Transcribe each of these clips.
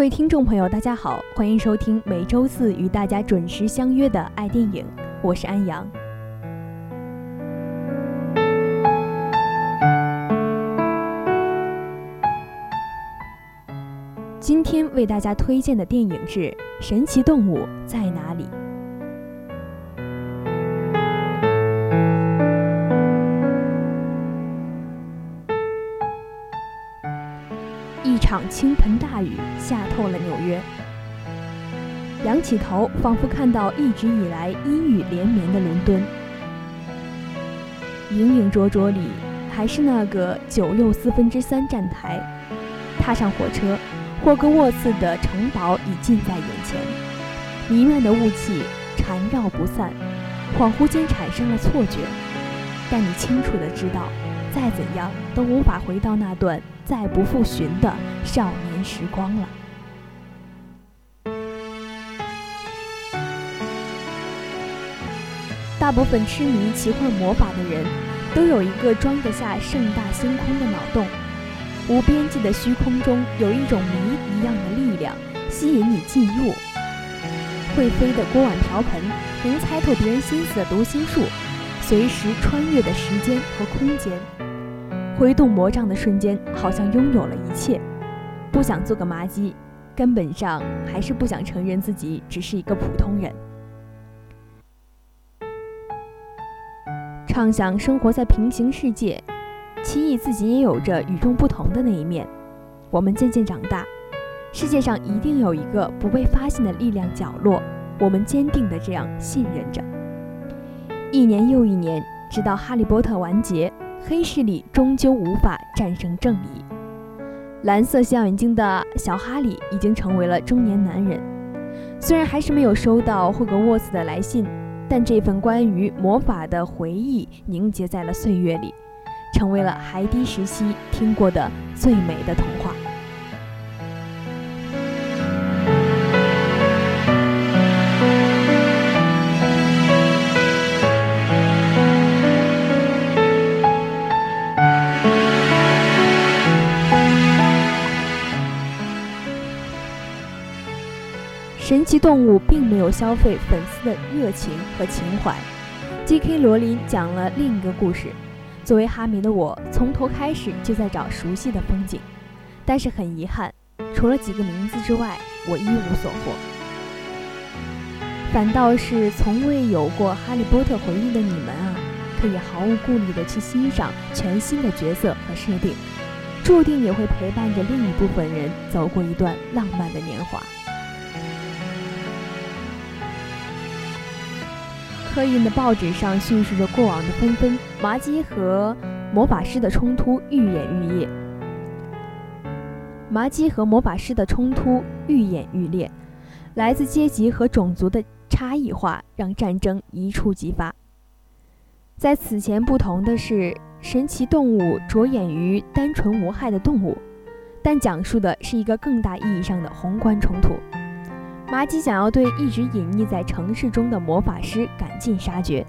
各位听众朋友，大家好，欢迎收听每周四与大家准时相约的爱电影，我是安阳。今天为大家推荐的电影是《神奇动物在哪里》。倾盆大雨下透了纽约，仰起头，仿佛看到一直以来阴雨连绵的伦敦。影影绰绰里，还是那个九又四分之三站台。踏上火车，霍格沃茨的城堡已近在眼前，弥漫的雾气缠绕不散，恍惚间产生了错觉。但你清楚的知道，再怎样都无法回到那段。再不复寻的少年时光了。大部分痴迷奇幻魔法的人，都有一个装得下盛大星空的脑洞。无边际的虚空中，有一种谜一样的力量，吸引你进入。会飞的锅碗瓢盆，能猜透别人心思的读心术，随时穿越的时间和空间。挥动魔杖的瞬间，好像拥有了一切。不想做个麻鸡，根本上还是不想承认自己只是一个普通人。畅想生活在平行世界，奇异自己也有着与众不同的那一面。我们渐渐长大，世界上一定有一个不被发现的力量角落，我们坚定的这样信任着。一年又一年，直到《哈利波特》完结。黑势力终究无法战胜正义。蓝色小眼睛的小哈利已经成为了中年男人，虽然还是没有收到霍格沃茨的来信，但这份关于魔法的回忆凝结在了岁月里，成为了孩提时期听过的最美的童话。神奇动物并没有消费粉丝的热情和情怀。J.K. 罗琳讲了另一个故事。作为哈迷的我，从头开始就在找熟悉的风景，但是很遗憾，除了几个名字之外，我一无所获。反倒是从未有过《哈利波特》回忆的你们啊，可以毫无顾虑地去欣赏全新的角色和设定，注定也会陪伴着另一部分人走过一段浪漫的年华。刻印的报纸上叙述着过往的纷纷，麻鸡和魔法师的冲突愈演愈烈。麻鸡和魔法师的冲突愈演愈烈，来自阶级和种族的差异化让战争一触即发。在此前不同的是，神奇动物着眼于单纯无害的动物，但讲述的是一个更大意义上的宏观冲突。麻吉想要对一直隐匿在城市中的魔法师赶尽杀绝，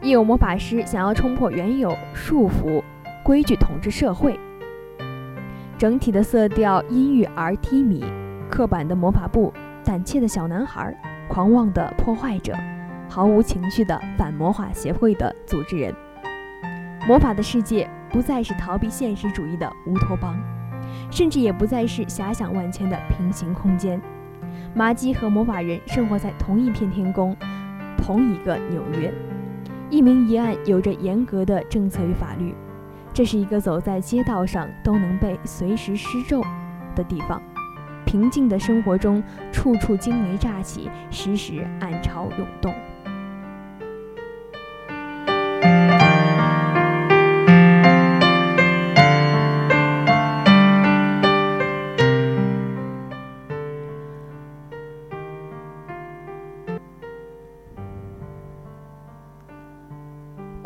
亦有魔法师想要冲破原有束缚规矩统治社会。整体的色调阴郁而低迷，刻板的魔法部，胆怯的小男孩，狂妄的破坏者，毫无情绪的反魔法协会的组织人。魔法的世界不再是逃避现实主义的乌托邦，甚至也不再是遐想万千的平行空间。麻吉和魔法人生活在同一片天空，同一个纽约。一明一暗，有着严格的政策与法律。这是一个走在街道上都能被随时施咒的地方。平静的生活中，处处惊雷乍起，时时暗潮涌动。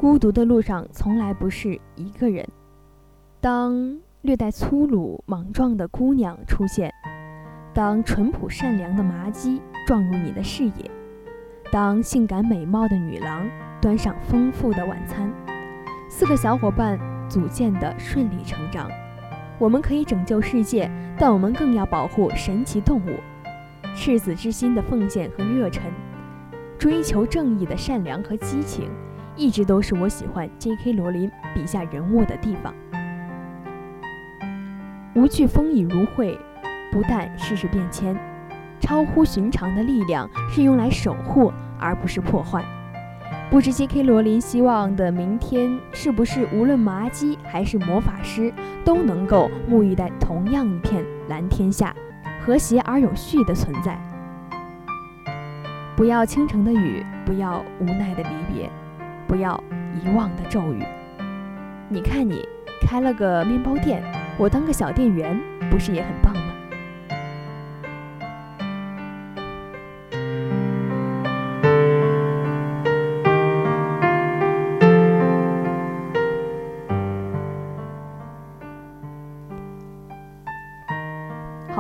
孤独的路上从来不是一个人。当略带粗鲁、莽撞的姑娘出现，当淳朴善良的麻鸡撞入你的视野，当性感美貌的女郎端上丰富的晚餐，四个小伙伴组建的顺理成章。我们可以拯救世界，但我们更要保护神奇动物。赤子之心的奉献和热忱，追求正义的善良和激情，一直都是我喜欢 J.K. 罗琳笔下人物的地方。无惧风雨如晦，不但世事变迁，超乎寻常的力量是用来守护，而不是破坏。不知 J.K. 罗琳希望的明天是不是无论麻鸡还是魔法师都能够沐浴在同样一片蓝天下，和谐而有序的存在？不要倾城的雨，不要无奈的离别，不要遗忘的咒语。你看，你开了个面包店。我当个小店员，不是也很棒